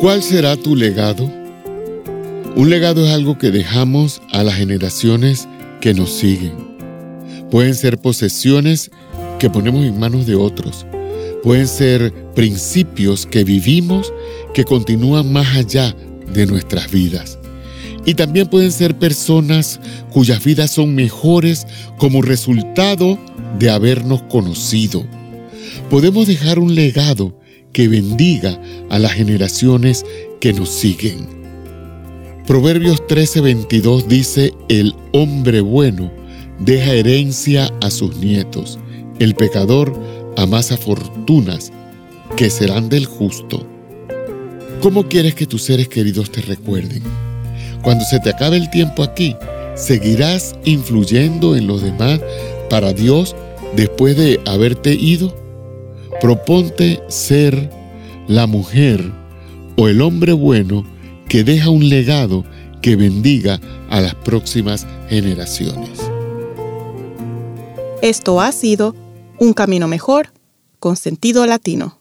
¿Cuál será tu legado? Un legado es algo que dejamos a las generaciones que nos siguen. Pueden ser posesiones que ponemos en manos de otros. Pueden ser principios que vivimos que continúan más allá de nuestras vidas. Y también pueden ser personas cuyas vidas son mejores como resultado de habernos conocido. Podemos dejar un legado que bendiga a las generaciones que nos siguen. Proverbios 13:22 dice, el hombre bueno deja herencia a sus nietos, el pecador amasa fortunas que serán del justo. ¿Cómo quieres que tus seres queridos te recuerden? Cuando se te acabe el tiempo aquí, ¿seguirás influyendo en los demás para Dios después de haberte ido? Proponte ser la mujer o el hombre bueno que deja un legado que bendiga a las próximas generaciones. Esto ha sido Un Camino Mejor con sentido latino.